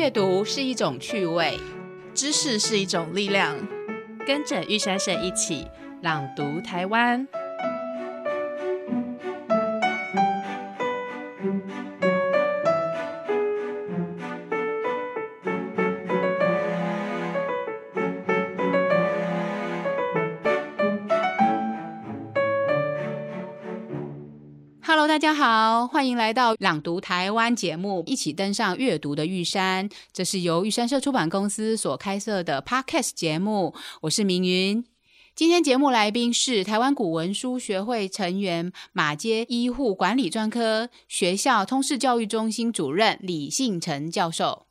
阅读是一种趣味，知识是一种力量。跟着玉珊珊一起朗读台湾。大家好，欢迎来到朗读台湾节目，一起登上阅读的玉山。这是由玉山社出版公司所开设的 Podcast 节目，我是明云。今天节目来宾是台湾古文书学会成员、马街医护管理专科学校通识教育中心主任李信成教授。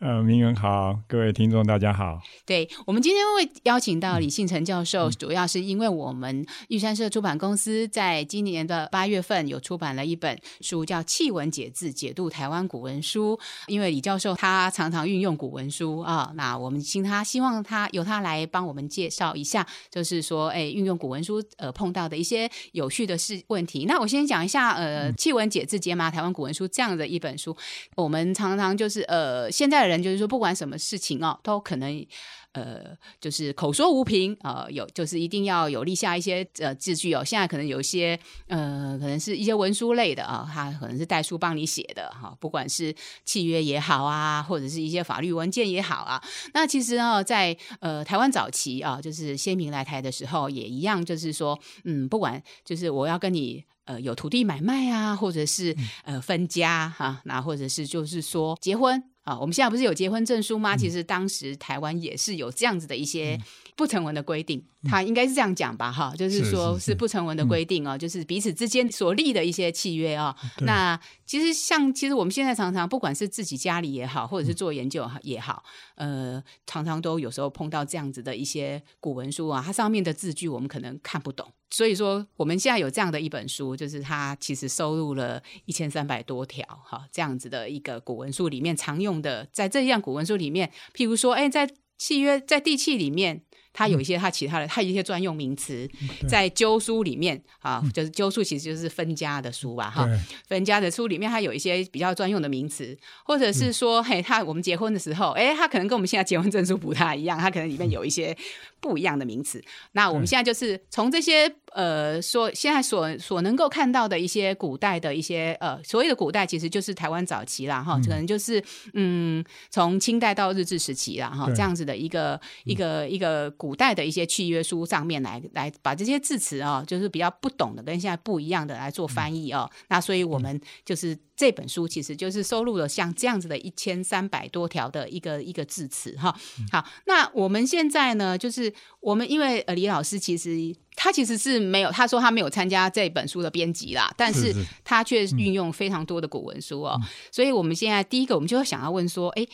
呃，明远好，各位听众大家好。对我们今天会邀请到李信成教授，主要是因为我们玉山社出版公司在今年的八月份有出版了一本书，叫《弃文解字：解读台湾古文书》。因为李教授他常常运用古文书啊，那我们请他，希望他由他来帮我们介绍一下，就是说，哎，运用古文书呃碰到的一些有趣的事问题。那我先讲一下，呃，《弃文解字：解码台湾古文书》这样的一本书，我们常常就是呃现在。人就是说，不管什么事情哦，都可能呃，就是口说无凭啊，有就是一定要有立下一些呃字据哦。现在可能有一些呃，可能是一些文书类的啊，他可能是代书帮你写的哈，不管是契约也好啊，或者是一些法律文件也好啊。那其实啊，在呃台湾早期啊，就是先民来台的时候，也一样，就是说，嗯，不管就是我要跟你呃有土地买卖啊，或者是呃分家哈，那或者是就是说结婚。啊，我们现在不是有结婚证书吗？其实当时台湾也是有这样子的一些不成文的规定，他应该是这样讲吧？哈，就是说是不成文的规定哦，就是彼此之间所立的一些契约哦。那其实像其实我们现在常常不管是自己家里也好，或者是做研究也好，呃，常常都有时候碰到这样子的一些古文书啊，它上面的字句我们可能看不懂。所以说，我们现在有这样的一本书，就是它其实收录了一千三百多条哈这样子的一个古文书里面常用的，在这样古文书里面，譬如说，哎，在契约在地契里面。它有一些它其他的，它有一些专用名词，在鸠书里面啊，就是鸠书其实就是分家的书吧，哈，分家的书里面它有一些比较专用的名词，或者是说，嘿，他我们结婚的时候，哎，他可能跟我们现在结婚证书不太一样，他可能里面有一些不一样的名词。那我们现在就是从这些呃，说现在所所能够看到的一些古代的一些呃，所谓的古代其实就是台湾早期啦，哈，可能就是嗯，从清代到日治时期啦，哈，这样子的一个一个一个。古代的一些契约书上面来来把这些字词啊，就是比较不懂的跟现在不一样的来做翻译哦。那所以我们就是这本书其实就是收录了像这样子的一千三百多条的一个一个字词哈。好，那我们现在呢，就是我们因为呃李老师其实。他其实是没有，他说他没有参加这本书的编辑啦，但是他却运用非常多的古文书哦，所以我们现在第一个，我们就会想要问说，哎，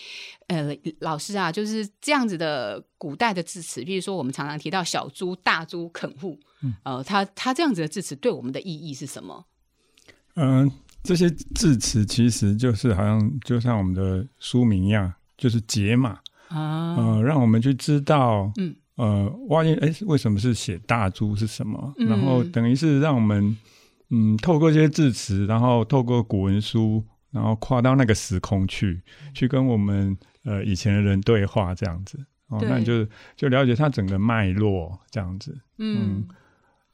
呃，老师啊，就是这样子的古代的字词，比如说我们常常提到小猪、大猪、啃户，呃，他他这样子的字词对我们的意义是什么？嗯，这些字词其实就是好像就像我们的书名一样，就是解码啊，呃，让我们去知道，嗯。呃，挖掘哎，为什么是写大猪是什么？然后等于是让我们嗯，透过这些字词，然后透过古文书，然后跨到那个时空去，去跟我们呃以前的人对话，这样子。哦，那你就就了解它整个脉络这样子，嗯。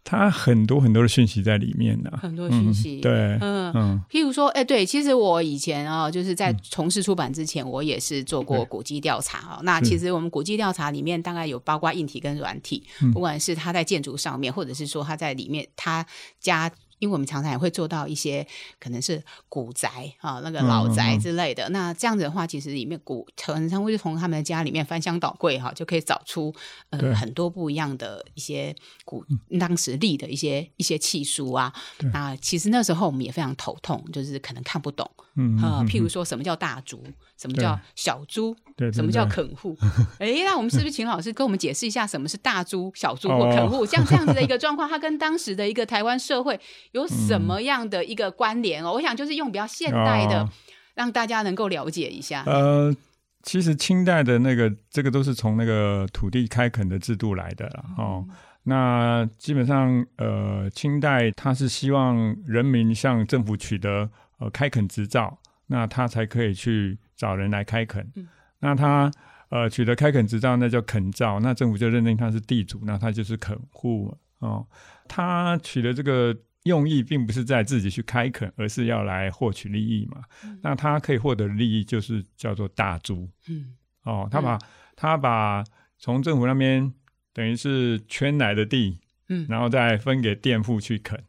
它很多很多的讯息在里面呢，很多讯息，对，嗯。嗯，譬如说，哎，对，其实我以前啊，就是在从事出版之前，我也是做过古迹调查啊。那其实我们古迹调查里面，大概有包括硬体跟软体，不管是它在建筑上面，或者是说它在里面，它加。因为我们常常也会做到一些可能是古宅啊，那个老宅之类的。那这样子的话，其实里面古常常会从他们的家里面翻箱倒柜哈，就可以找出呃很多不一样的一些古当时立的一些一些器书啊。那其实那时候我们也非常头痛，就是可能看不懂。嗯啊，譬如说什么叫大猪，什么叫小猪，什么叫垦户？哎，那我们是不是请老师跟我们解释一下什么是大猪、小猪或垦户？像这样子的一个状况，它跟当时的一个台湾社会有什么样的一个关联哦？我想就是用比较现代的，让大家能够了解一下。呃，其实清代的那个这个都是从那个土地开垦的制度来的哦。那基本上，呃，清代他是希望人民向政府取得。呃，开垦执照，那他才可以去找人来开垦。那他呃取得开垦执照，那叫垦造，那政府就认定他是地主，那他就是垦户哦。他取得这个用意，并不是在自己去开垦，而是要来获取利益嘛。那他可以获得利益，就是叫做大租。嗯，哦，他把他把从政府那边等于是圈来的地，嗯，然后再分给佃户去垦。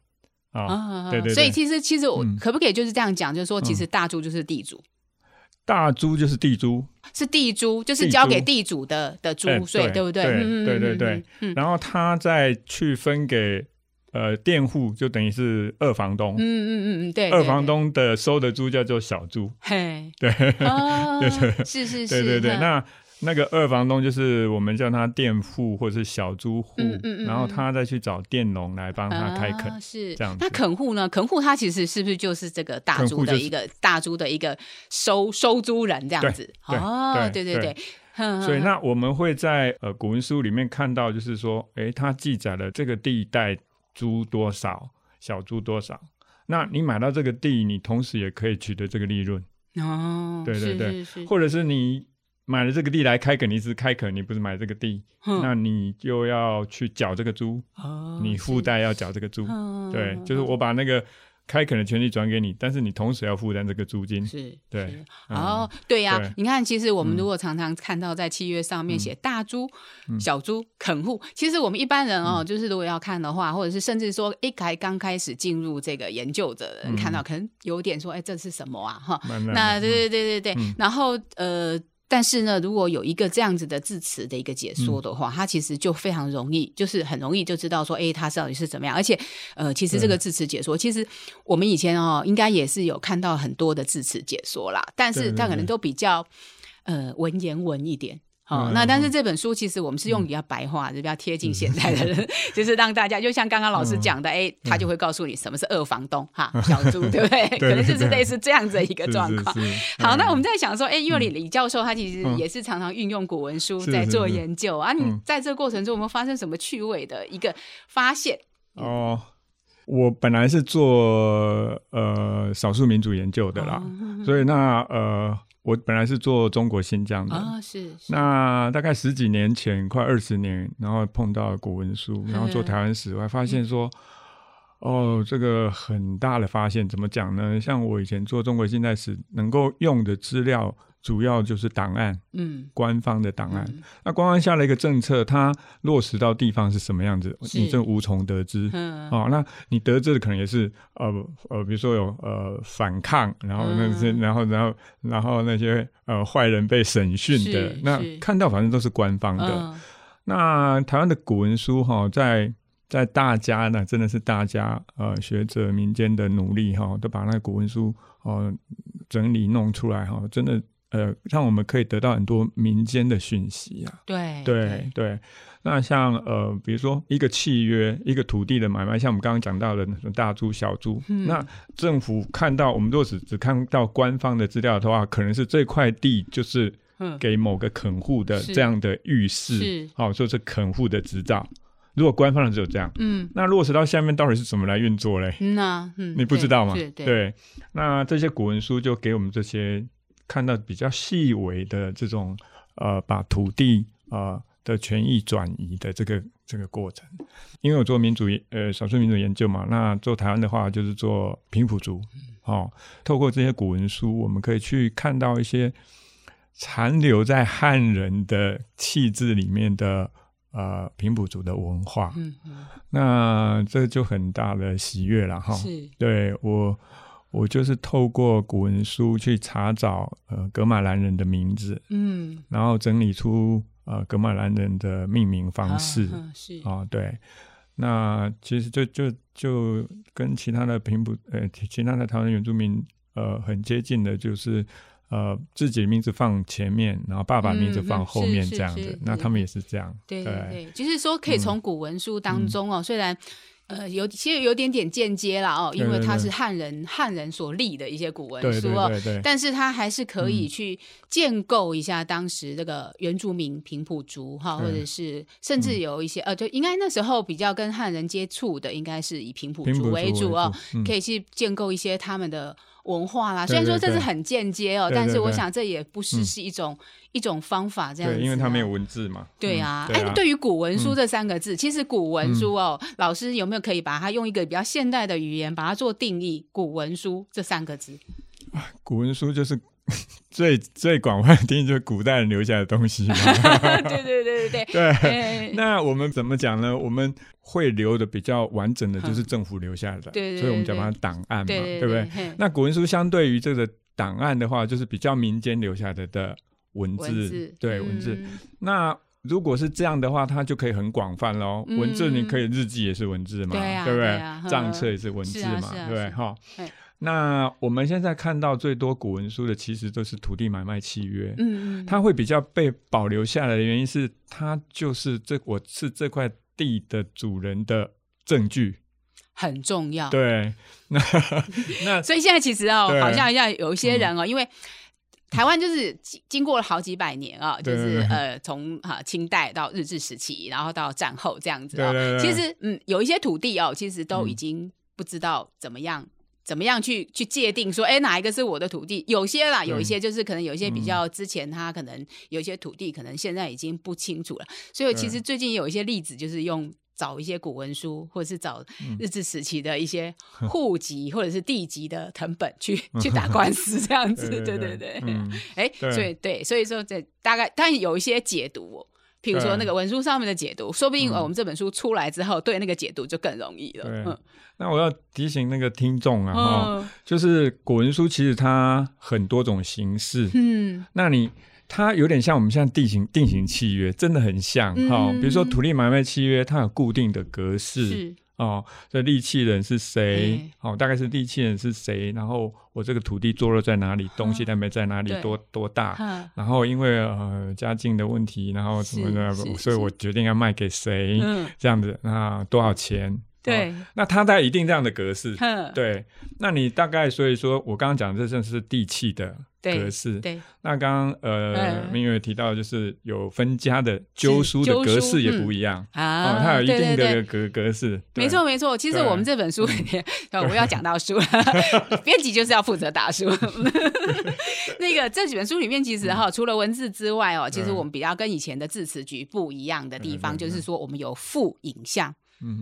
啊，对对，所以其实其实我可不可以就是这样讲，就是说，其实大猪就是地主，大猪就是地猪，是地猪，就是交给地主的的猪税，对不对？对对对对，然后他再去分给呃佃户，就等于是二房东，嗯嗯嗯嗯，对，二房东的收的猪叫做小猪，嘿，对，对对，是是是，对对对，那。那个二房东就是我们叫他佃户或者是小租户，然后他再去找佃农来帮他开垦，是这样。那垦户呢？垦户他其实是不是就是这个大租的一个大租的一个收收租人这样子？哦，对对对。所以那我们会在呃古文书里面看到，就是说，哎，他记载了这个地带租多少，小租多少。那你买到这个地，你同时也可以取得这个利润。哦，对对对，或者是你。买了这个地来开垦，你是开垦，你不是买这个地，那你就要去缴这个租，你附带要缴这个租，对，就是我把那个开垦的权利转给你，但是你同时要负担这个租金，是，对，哦，对呀，你看，其实我们如果常常看到在契约上面写大租、小租、垦户，其实我们一般人哦，就是如果要看的话，或者是甚至说一开刚开始进入这个研究的人看到，可能有点说，哎，这是什么啊？哈，那对对对对对，然后呃。但是呢，如果有一个这样子的字词的一个解说的话，它其实就非常容易，就是很容易就知道说，哎，它到底是怎么样。而且，呃，其实这个字词解说，其实我们以前哦，应该也是有看到很多的字词解说啦，但是它可能都比较呃文言文一点。哦，那但是这本书其实我们是用比较白话，比较贴近现在的人，就是让大家就像刚刚老师讲的，哎，他就会告诉你什么是二房东哈，小猪 对不对？可能就是类似这样子的一个状况。好，那我们在想说，哎，因为李李教授他其实也是常常运用古文书在做研究啊，你在这个过程中有没有发生什么趣味的一个发现？哦，我本来是做呃少数民族研究的啦，所以那呃。我本来是做中国新疆的啊，是。那大概十几年前，快二十年，然后碰到古文书，然后做台湾史，我还发现说，哦，这个很大的发现，怎么讲呢？像我以前做中国近代史，能够用的资料。主要就是档案，嗯，官方的档案。那官方下了一个政策，它落实到地方是什么样子，你这无从得知。嗯，哦，那你得知的可能也是呃呃，比如说有呃反抗，然后那些，然后然后然后那些呃坏人被审讯的，那看到反正都是官方的。那台湾的古文书哈，在在大家呢，真的是大家呃学者民间的努力哈，都把那个古文书哦整理弄出来哈，真的。呃，让我们可以得到很多民间的讯息啊。对对对，那像呃，比如说一个契约，一个土地的买卖，像我们刚刚讲到的大租小租，那政府看到我们若只只看到官方的资料的话，可能是这块地就是给某个垦户的这样的预示，好，说是垦户的执照。如果官方的只有这样，嗯，那落实到下面到底是怎么来运作嘞？那嗯，你不知道吗？对，那这些古文书就给我们这些。看到比较细微的这种呃，把土地啊的权益转移的这个这个过程，因为我做民主呃少数民族研究嘛，那做台湾的话就是做平埔族，哦，透过这些古文书，我们可以去看到一些残留在汉人的气质里面的呃平埔族的文化，嗯嗯，那这就很大的喜悦了哈，是，对我。我就是透过古文书去查找呃格马兰人的名字，嗯，然后整理出呃格马兰人的命名方式，是。啊，对，那其实就就就跟其他的平埔呃其他的台湾原住民呃很接近的，就是呃自己的名字放前面，然后爸爸名字放后面这样子，那他们也是这样，对对。对，就是说可以从古文书当中哦，虽然。呃，有其实有点点间接了哦，因为它是汉人汉人所立的一些古文书哦，对对但是它还是可以去建构一下当时这个原住民平埔族哈，或者是甚至有一些呃，就应该那时候比较跟汉人接触的，应该是以平埔族为主哦，可以去建构一些他们的文化啦。虽然说这是很间接哦，但是我想这也不失是一种一种方法，这样子。因为它没有文字嘛。对啊，哎，对于古文书这三个字，其实古文书哦，老师有没有可以把它用一个比较现代的语言把它做定义？古文书这三个字，古文书就是。最最广泛的定义就是古代人留下的东西嘛。对对对对对。对。那我们怎么讲呢？我们会留的比较完整的就是政府留下的，对所以我们叫它档案嘛，对不对？那古文书相对于这个档案的话，就是比较民间留下的的文字，对文字。那如果是这样的话，它就可以很广泛喽。文字你可以日记也是文字嘛，对不对？账册也是文字嘛，对不对？哈。那我们现在看到最多古文书的，其实都是土地买卖契约。嗯嗯，它会比较被保留下来的原因是，它就是这我是这块地的主人的证据，很重要。对，那那 所以现在其实哦，好像要有一些人哦，因为台湾就是经经过了好几百年啊，就是呃，从哈清代到日治时期，然后到战后这样子啊，其实嗯，有一些土地哦，其实都已经不知道怎么样。怎么样去去界定说，哎，哪一个是我的土地？有些啦，有一些就是可能有一些比较之前，他可能有一些土地，可能现在已经不清楚了。所以其实最近有一些例子，就是用找一些古文书，或者是找日治时期的一些 户籍或者是地籍的藤本去 去打官司，这样子。对对对，哎，所以对，所以说这大概，但有一些解读。譬如说那个文书上面的解读，说不定我们这本书出来之后，对那个解读就更容易了。嗯，那我要提醒那个听众啊，哈，就是古文书其实它很多种形式。嗯，那你它有点像我们现在定型定型契约，真的很像哈。比如说土地买卖契约，它有固定的格式。哦，这利器人是谁？哦，大概是利器人是谁？然后我这个土地坐落在哪里？东西南北在哪里？多多大？然后因为呃家境的问题，然后什么的，所以我决定要卖给谁？这样子，那多少钱？对，那它在一定这样的格式，对，那你大概所以说我刚刚讲这正是地契的格式，对。那刚刚呃明月提到就是有分家的纠书的格式也不一样。啊，它有一定的格格式。没错没错，其实我们这本书里面，我要讲到书，编辑就是要负责打书。那个这几本书里面，其实哈，除了文字之外哦，其实我们比较跟以前的字词局不一样的地方，就是说我们有附影像。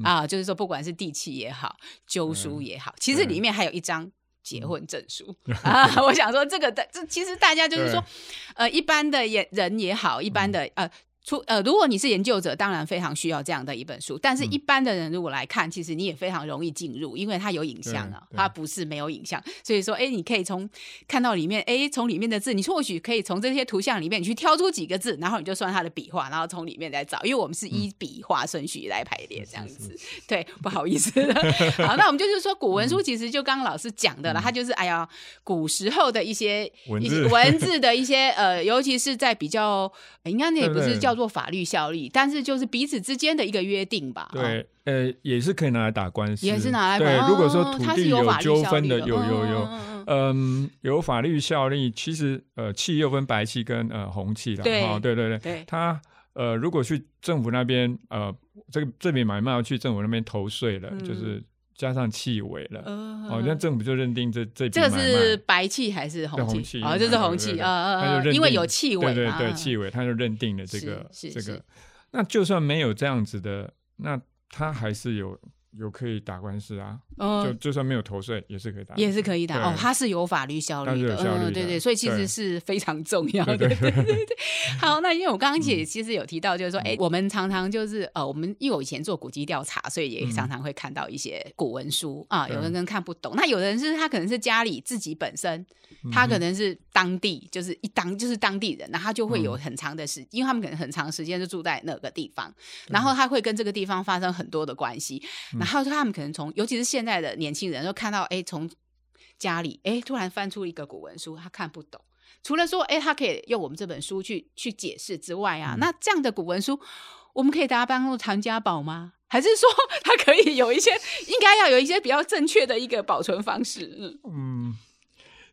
啊，就是说，不管是地契也好，旧书也好，其实里面还有一张结婚证书 啊。我想说，这个的这其实大家就是说，呃，一般的也人也好，一般的呃。出呃，如果你是研究者，当然非常需要这样的一本书。但是，一般的人如果来看，其实你也非常容易进入，因为它有影像啊，它不是没有影像。所以说，哎，你可以从看到里面，哎，从里面的字，你或许可以从这些图像里面，你去挑出几个字，然后你就算它的笔画，然后从里面再找。因为我们是依笔画顺序来排列这样子。对，不好意思。好，那我们就是说，古文书其实就刚刚老师讲的了，它就是哎呀，古时候的一些文字文字的一些呃，尤其是在比较，应该那也不是叫。叫做法律效力，但是就是彼此之间的一个约定吧。对，呃，也是可以拿来打官司，也是拿来。对，如果说土地有纠纷的，有有有，嗯，有法律效力。其实，呃，气又分白气跟呃红气的。对，对对对。他呃，如果去政府那边，呃，这个这笔买卖要去政府那边投税了，就是。加上气味了，哦，那政府就认定这这这个是白气还是红气？哦，就是红气，啊啊啊！因为有气味，对对对，气味，他就认定了这个这个。那就算没有这样子的，那他还是有。有可以打官司啊，就就算没有投税也是可以打，也是可以打哦。它是有法律效力的，嗯，对对，所以其实是非常重要的。对对对。好，那因为我刚刚也其实有提到，就是说，哎，我们常常就是呃，我们因为我以前做古籍调查，所以也常常会看到一些古文书啊，有的人看不懂，那有的人是他可能是家里自己本身，他可能是当地就是一当就是当地人，那他就会有很长的时，因为他们可能很长时间就住在那个地方，然后他会跟这个地方发生很多的关系。然后他们可能从，尤其是现在的年轻人，都看到，哎，从家里，哎，突然翻出一个古文书，他看不懂。除了说，哎，他可以用我们这本书去去解释之外啊，那这样的古文书，我们可以大家帮助传家宝吗？还是说，它可以有一些，应该要有一些比较正确的一个保存方式？嗯嗯，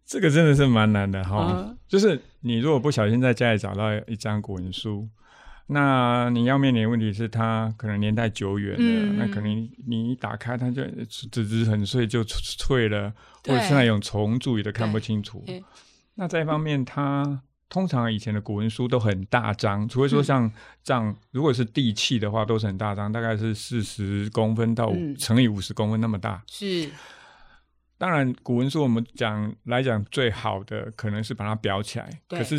这个真的是蛮难的哈。就是你如果不小心在家里找到一张古文书。那你要面临的问题是它可能年代久远了，那可能你一打开它就纸质很碎就脆了，或者是那种虫蛀也都看不清楚。那再一方面，它通常以前的古文书都很大张，除非说像这样，如果是地契的话，都是很大张，大概是四十公分到乘以五十公分那么大。是。当然，古文书我们讲来讲最好的可能是把它裱起来，可是。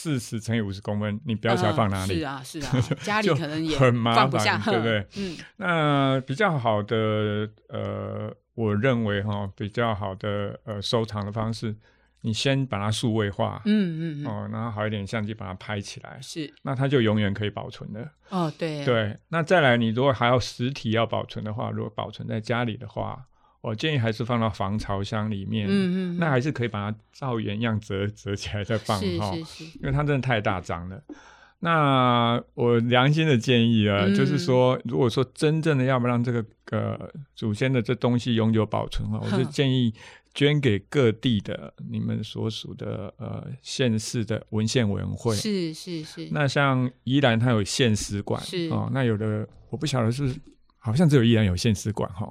四十乘以五十公分，你不要想放哪里？是啊，是啊，家里可能也很麻烦，对不对？嗯，那比较好的，呃，我认为哈，比较好的呃收藏的方式，你先把它数位化，嗯嗯，哦，然后好一点相机把它拍起来，是，那它就永远可以保存的。哦，对，对，那再来，你如果还要实体要保存的话，如果保存在家里的话。我建议还是放到防潮箱里面，嗯嗯，那还是可以把它照原样折折起来再放哈，因为它真的太大张了。那我良心的建议啊，就是说，如果说真正的要不让这个呃祖先的这东西永久保存哈，我就建议捐给各地的你们所属的呃县市的文献委员会。是是是。那像宜兰它有县史馆，是哦，那有的我不晓得是好像只有宜兰有县史馆哈。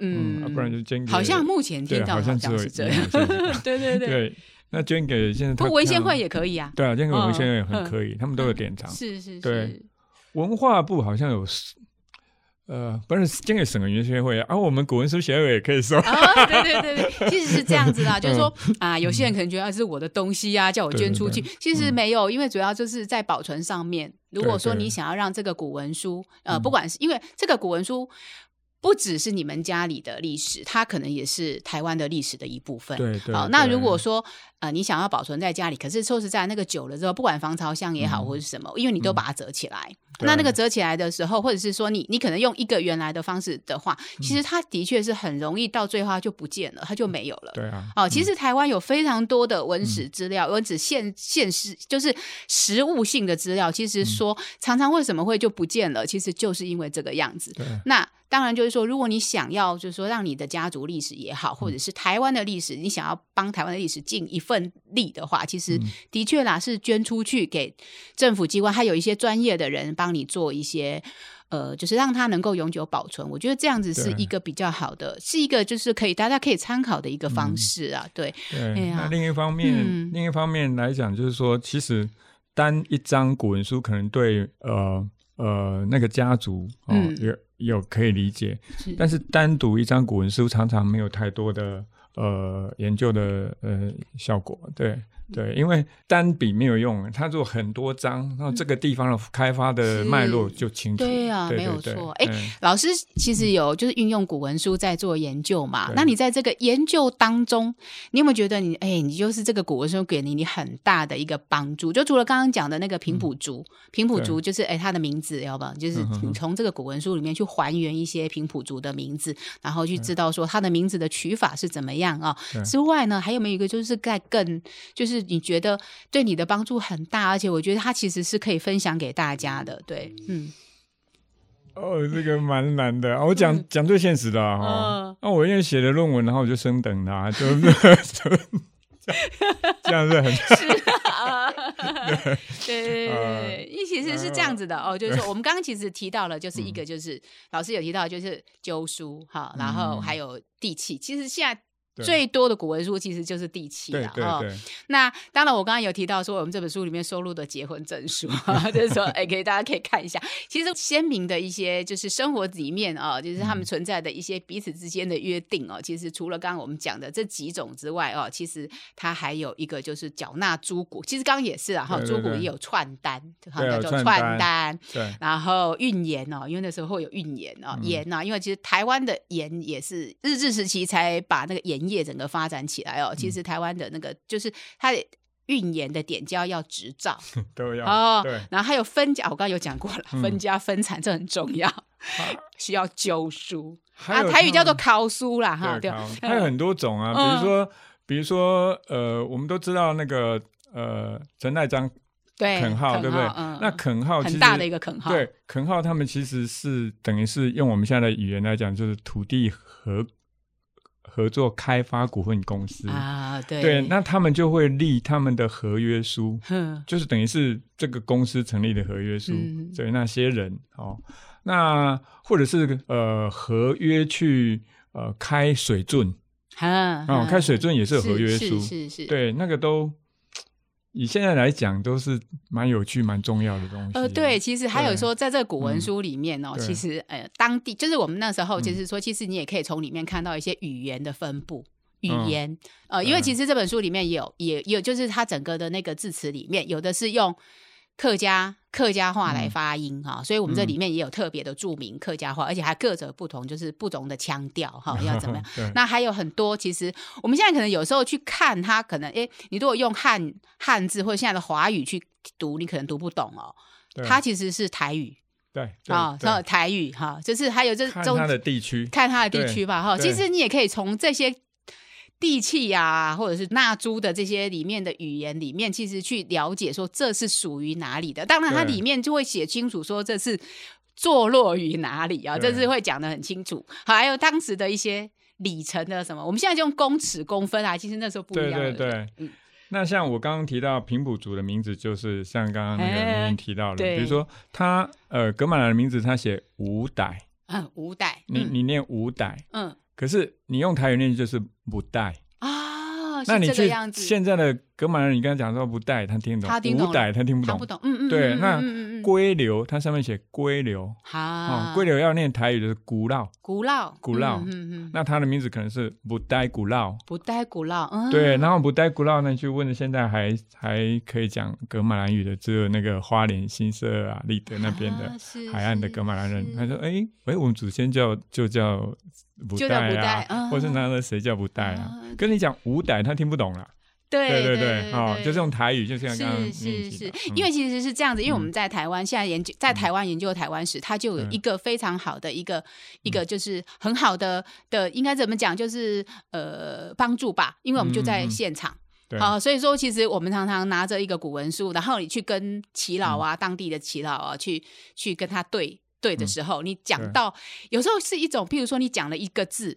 嗯，不然就捐给。好像目前听到好像是这样。对对对。对，那捐给现在。不文献会也可以啊。对啊，捐给文献会也很可以，他们都有典藏。是是是。对，文化部好像有，呃，不是捐给省文学会啊，我们古文书协会也可以收。对对对对，其实是这样子的，就是说啊，有些人可能觉得是我的东西啊，叫我捐出去，其实没有，因为主要就是在保存上面。如果说你想要让这个古文书，呃，不管是因为这个古文书。不只是你们家里的历史，它可能也是台湾的历史的一部分。对对。好，那如果说呃，你想要保存在家里，可是说实在，那个久了之后，不管防潮箱也好，或者是什么，因为你都把它折起来，那那个折起来的时候，或者是说你你可能用一个原来的方式的话，其实它的确是很容易到最后就不见了，它就没有了。对啊。哦，其实台湾有非常多的文史资料，文史现现实就是实物性的资料，其实说常常为什么会就不见了，其实就是因为这个样子。那。当然，就是说，如果你想要，就是说，让你的家族历史也好，或者是台湾的历史，你想要帮台湾的历史尽一份力的话，其实的确啦，是捐出去给政府机关，还有一些专业的人帮你做一些，呃，就是让它能够永久保存。我觉得这样子是一个比较好的，是一个就是可以大家可以参考的一个方式啊。对，对。那另一方面，另一方面来讲，就是说，其实单一张古文书可能对呃呃那个家族哦有。有可以理解，但是单独一张古文书常常没有太多的呃研究的呃效果，对。对，因为单笔没有用，他做很多章，然后这个地方的开发的脉络就清楚。对啊，没有错。哎，老师其实有就是运用古文书在做研究嘛？那你在这个研究当中，你有没有觉得你哎，你就是这个古文书给你你很大的一个帮助？就除了刚刚讲的那个平埔族，平埔族就是哎，他的名字要不，就是你从这个古文书里面去还原一些平埔族的名字，然后去知道说他的名字的取法是怎么样啊？之外呢，还有没有一个就是在更就是。你觉得对你的帮助很大，而且我觉得它其实是可以分享给大家的。对，嗯，哦，这个蛮难的。我讲讲最现实的哈，那我因为写了论文，然后我就升等他，就 是这样是很是啊，对对对，一其实是这样子的哦，就是说我们刚刚其实提到了，就是一个就是老师有提到就是旧书哈，然后还有地契，其实现在。最多的古文书其实就是地契了哈。那当然，我刚刚有提到说，我们这本书里面收录的结婚证书，就是说，哎，可以大家可以看一下。其实鲜明的一些就是生活里面啊，就是他们存在的一些彼此之间的约定哦。其实除了刚刚我们讲的这几种之外哦，其实它还有一个就是缴纳租谷。其实刚刚也是啊，哈，租谷也有串单，叫做串单。对。然后运盐哦，因为那时候会有运盐哦，盐啊，因为其实台湾的盐也是日治时期才把那个盐。业整个发展起来哦，其实台湾的那个就是它运盐的点交要执照 都要哦，对，然后还有分家，我刚刚有讲过了，分家分产这很重要，需要旧书啊，台语叫做考书啦哈，对，还有很多种啊，比如说，比如说呃，我们都知道那个呃陈代章对垦号对不对？那垦号很大的一个垦号，对，垦号他们其实是等于是用我们现在的语言来讲，就是土地和。合作开发股份公司。啊，啊，对。对，那他们就会立他们的合约书，就是等于是这个公司成立的合约书，对那些人哦，那或者是呃合约去呃开水圳，啊，开水圳也是合约书，是是，对，那个都。以现在来讲，都是蛮有趣、蛮重要的东西。呃，对，其实还有说，在这个古文书里面哦，其实呃，当地就是我们那时候，就是说，其实你也可以从里面看到一些语言的分布，语言。呃，因为其实这本书里面也有，也有，就是它整个的那个字词里面，有的是用。客家客家话来发音哈，所以我们这里面也有特别的著名客家话，而且还各者不同，就是不同的腔调哈，要怎么样？那还有很多，其实我们现在可能有时候去看它，可能诶，你如果用汉汉字或者现在的华语去读，你可能读不懂哦。它其实是台语，对啊，台语哈，就是还有这看它的地区，看它的地区吧哈。其实你也可以从这些。地契呀，或者是纳珠的这些里面的语言里面，其实去了解说这是属于哪里的。当然，它里面就会写清楚说这是坐落于哪里啊，这是会讲的很清楚。还有当时的一些里程的什么，我们现在就用公尺公分啊，其实那时候不一样。对对对，嗯。那像我刚刚提到平埔族的名字，就是像刚刚那个您提到的，比如说他呃格马兰的名字，他写五代，嗯，五代，你你念五代，嗯。可是你用台语念就是不带。啊，那你去现在的格马人，你刚才讲说不带，他听懂，五代他听不懂，不懂，嗯嗯，对，那龟流，它上面写龟流，好，龟流要念台语就是古老，古老，古老，嗯嗯，那他的名字可能是不带古老，不带古老，对，然后不带古老呢，就问现在还还可以讲格马兰语的，只有那个花莲新社啊、立德那边的海岸的格马兰人，他说，哎，哎，我们祖先叫就叫。不带啊，或是那个谁叫不带啊？跟你讲五代，他听不懂了。对对对，哦，就是用台语，就像刚刚是是是，因为其实是这样子，因为我们在台湾现在研究，在台湾研究台湾史，它就有一个非常好的一个一个就是很好的的，应该怎么讲，就是呃帮助吧，因为我们就在现场，好，所以说其实我们常常拿着一个古文书，然后你去跟耆老啊，当地的耆老啊，去去跟他对。对的时候，你讲到有时候是一种，譬如说你讲了一个字，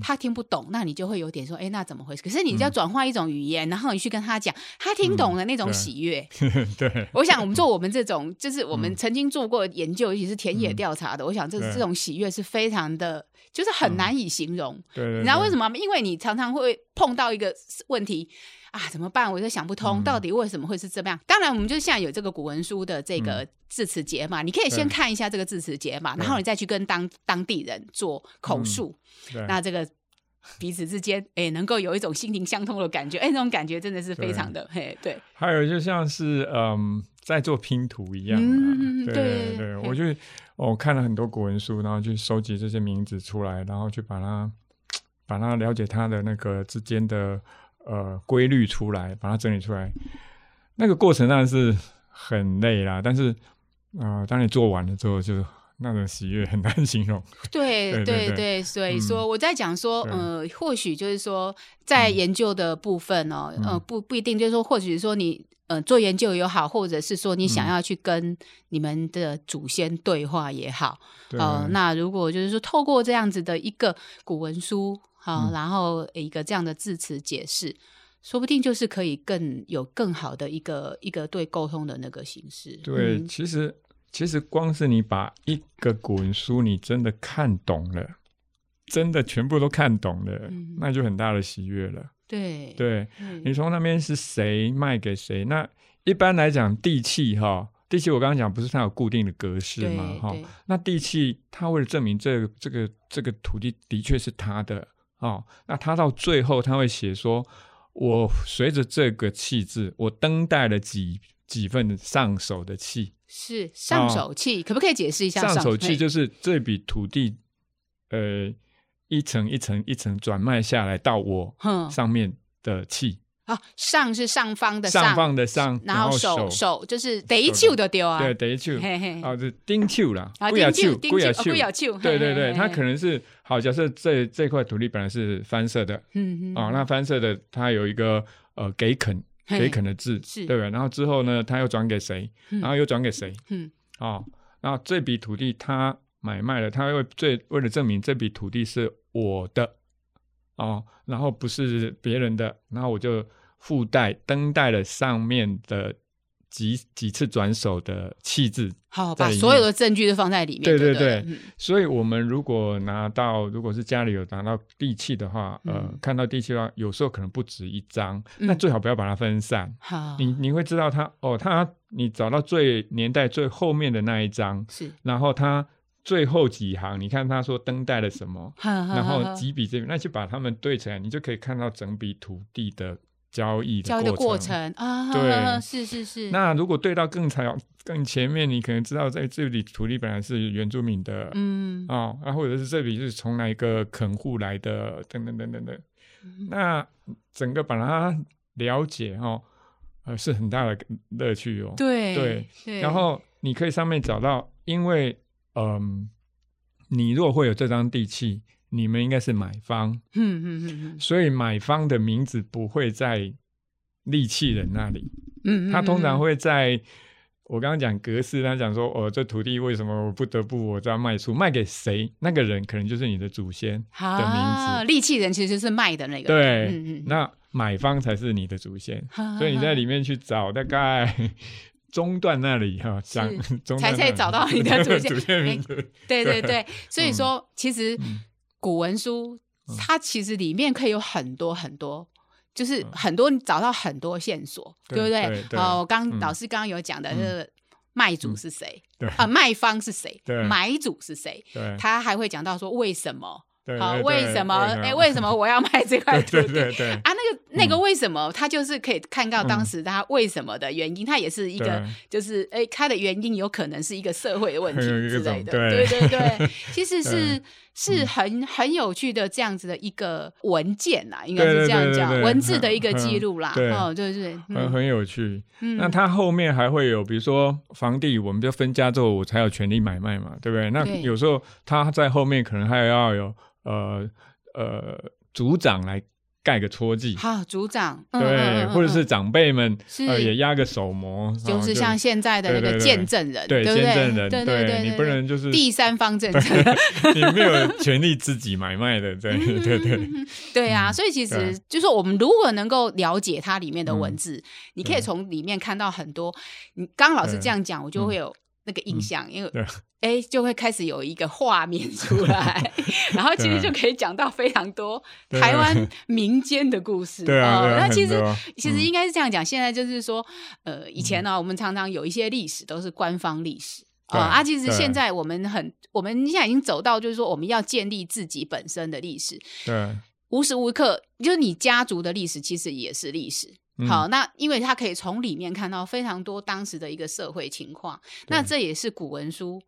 他听不懂，那你就会有点说，哎，那怎么回事？可是你就要转换一种语言，然后你去跟他讲，他听懂了那种喜悦。对，我想我们做我们这种，就是我们曾经做过研究，尤其是田野调查的，我想这这种喜悦是非常的，就是很难以形容。对，你知道为什么吗？因为你常常会碰到一个问题。啊，怎么办？我就想不通，到底为什么会是这样？当然，我们就现在有这个古文书的这个字词节嘛，你可以先看一下这个字词节嘛，然后你再去跟当当地人做口述。那这个彼此之间，哎，能够有一种心灵相通的感觉，哎，那种感觉真的是非常的，嘿，对。还有就像是嗯，在做拼图一样，对对对，我就我看了很多古文书，然后去收集这些名字出来，然后去把它把它了解它的那个之间的。呃，规律出来，把它整理出来，那个过程当然是很累啦。但是，啊，当你做完了之后，就那种喜悦很难形容。对对对，所以说我在讲说，呃，或许就是说，在研究的部分哦，呃，不不一定，就是说，或许说你呃做研究也好，或者是说你想要去跟你们的祖先对话也好，呃，那如果就是说透过这样子的一个古文书。好，然后一个这样的字词解释，说不定就是可以更有更好的一个一个对沟通的那个形式。对，其实其实光是你把一个古文书你真的看懂了，真的全部都看懂了，那就很大的喜悦了。对，对你从那边是谁卖给谁？那一般来讲地契哈，地契我刚刚讲不是它有固定的格式吗？哈，那地契它为了证明这个这个这个土地的确是他的。哦，那他到最后他会写说，我随着这个气质，我登带了几几份上手的气，是上手气，可不可以解释一下？上手气就是这笔土地，呃，一层一层一层转卖下来到我上面的契。啊，上是上方的上方的上，然后手手就是第一球的丢啊，对，第一球，啊，是丁球啦，不要球，不要球，不要球，对对对，它可能是好，假设这这块土地本来是翻色的，嗯嗯，啊，那翻色的它有一个呃给肯给肯的字，是，对吧？然后之后呢，他又转给谁？然后又转给谁？嗯，啊，然后这笔土地他买卖了，他会最为了证明这笔土地是我的。哦，然后不是别人的，然后我就附带登带了上面的几几次转手的气质，好，把所有的证据都放在里面。对对对，所以我们如果拿到，如果是家里有拿到地契的话，呃，看到地契的话，有时候可能不止一张，那最好不要把它分散。好，你你会知道它哦，它你找到最年代最后面的那一张是，然后它。最后几行，你看他说登带了什么，然后几笔这边，那就把它们对起来，你就可以看到整笔土地的交易的过程啊。对，是是是。那如果对到更长、更前面，你可能知道在这里土地本来是原住民的，嗯，哦，啊，或者是这里是从哪一个垦户来的，等等等等等。那整个把它了解哦，呃，是很大的乐趣哦。对对。然后你可以上面找到，因为。嗯，你如果会有这张地契，你们应该是买方，嗯嗯嗯所以买方的名字不会在利器人那里，嗯，他通常会在我刚刚讲格式，他讲说，哦，这土地为什么我不得不我这样卖出，卖给谁？那个人可能就是你的祖先的名字，利器人其实是卖的那个，对，嗯嗯，那买方才是你的祖先，所以你在里面去找，大概。中段那里哈，讲才才找到你的祖先。名字。对对对，所以说其实古文书它其实里面可以有很多很多，就是很多找到很多线索，对不对？哦，刚老师刚刚有讲的是卖主是谁，啊，卖方是谁，买主是谁，他还会讲到说为什么。好，为什么？哎，为什么我要卖这块 土地？啊，那个那个为什么？他就是可以看到当时他为什么的原因，他也是一个，就是哎，他的原因有可能是一个社会的问题 之类的。对。对对，其实是 是很很有趣的这样子的一个文件啦，应该是这样讲，文字的一个记录啦。哦，对对，很很有趣。那他后面还会有，比如说房地，我们就分家之后，我才有权利买卖嘛，对不对？那有时候他在后面可能还要有。呃呃，组长来盖个戳记，好，组长。对，或者是长辈们呃也压个手模，就是像现在的那个见证人，对，见证人，对对对，你不能就是第三方见证，你没有权利自己买卖的，对对对，对啊，所以其实就是我们如果能够了解它里面的文字，你可以从里面看到很多。你刚老师这样讲，我就会有。那个印象，因为哎，就会开始有一个画面出 来，然后其实就可以讲到非常多台湾民间的故事。对啊，那其实其实应该是这样讲。现在就是说，呃，以前呢，我们常常有一些历史都是官方历史啊，啊，其实现在我们很，我们现在已经走到就是说，我们要建立自己本身的历史。对，无时无刻就是你家族的历史，其实也是历史。好，那因为他可以从里面看到非常多当时的一个社会情况，那这也是古文书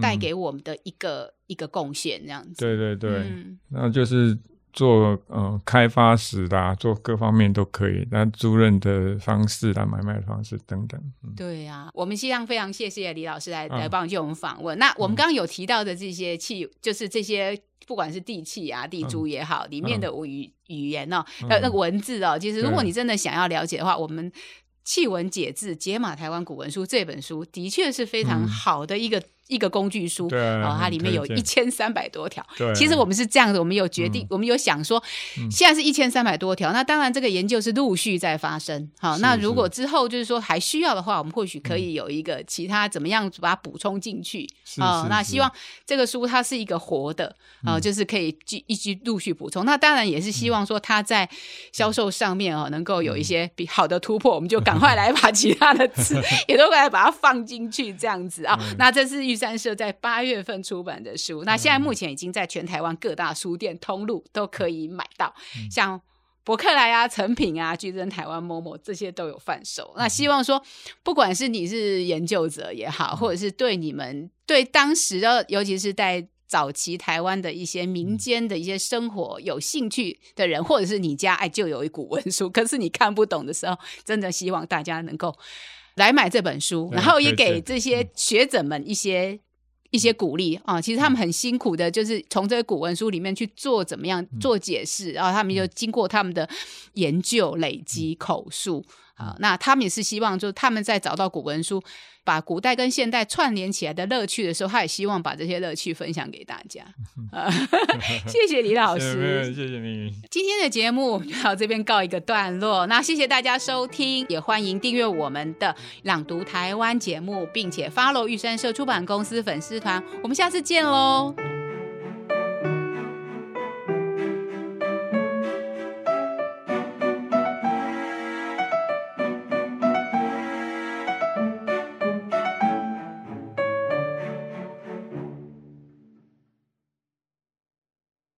带给我们的一个一个贡献，这样子。对对对，那就是做呃开发史的，做各方面都可以，那租赁的方式啦、买卖的方式等等。对呀，我们希望非常谢谢李老师来来帮助我们访问。那我们刚刚有提到的这些器，就是这些。不管是地契啊、地租也好，里面的语语言哦，呃，那个文字哦，其实如果你真的想要了解的话，我们。《契文解字解码台湾古文书》这本书的确是非常好的一个一个工具书，然后它里面有一千三百多条。其实我们是这样的，我们有决定，我们有想说，现在是一千三百多条。那当然，这个研究是陆续在发生。好，那如果之后就是说还需要的话，我们或许可以有一个其他怎么样把它补充进去。啊，那希望这个书它是一个活的啊，就是可以继一直陆续补充。那当然也是希望说它在销售上面啊，能够有一些比好的突破，我们就赶。快来把其他的字 也都来把它放进去，这样子啊。那这是玉山社在八月份出版的书，那现在目前已经在全台湾各大书店通路都可以买到，像博客来啊、成品啊、巨珍台湾、某某这些都有贩售。那希望说，不管是你是研究者也好，或者是对你们对当时的，尤其是在。早期台湾的一些民间的一些生活有兴趣的人，或者是你家哎就有一股文书，可是你看不懂的时候，真的希望大家能够来买这本书，然后也给这些学者们一些一些鼓励啊！其实他们很辛苦的，就是从这个古文书里面去做怎么样做解释，然后他们就经过他们的研究累积口述。好，那他们也是希望，就是他们在找到古文书，把古代跟现代串联起来的乐趣的时候，他也希望把这些乐趣分享给大家。谢谢李老师，谢谢你。今天的节目就到这边告一个段落。那谢谢大家收听，也欢迎订阅我们的朗读台湾节目，并且 follow 玉山社出版公司粉丝团。我们下次见喽。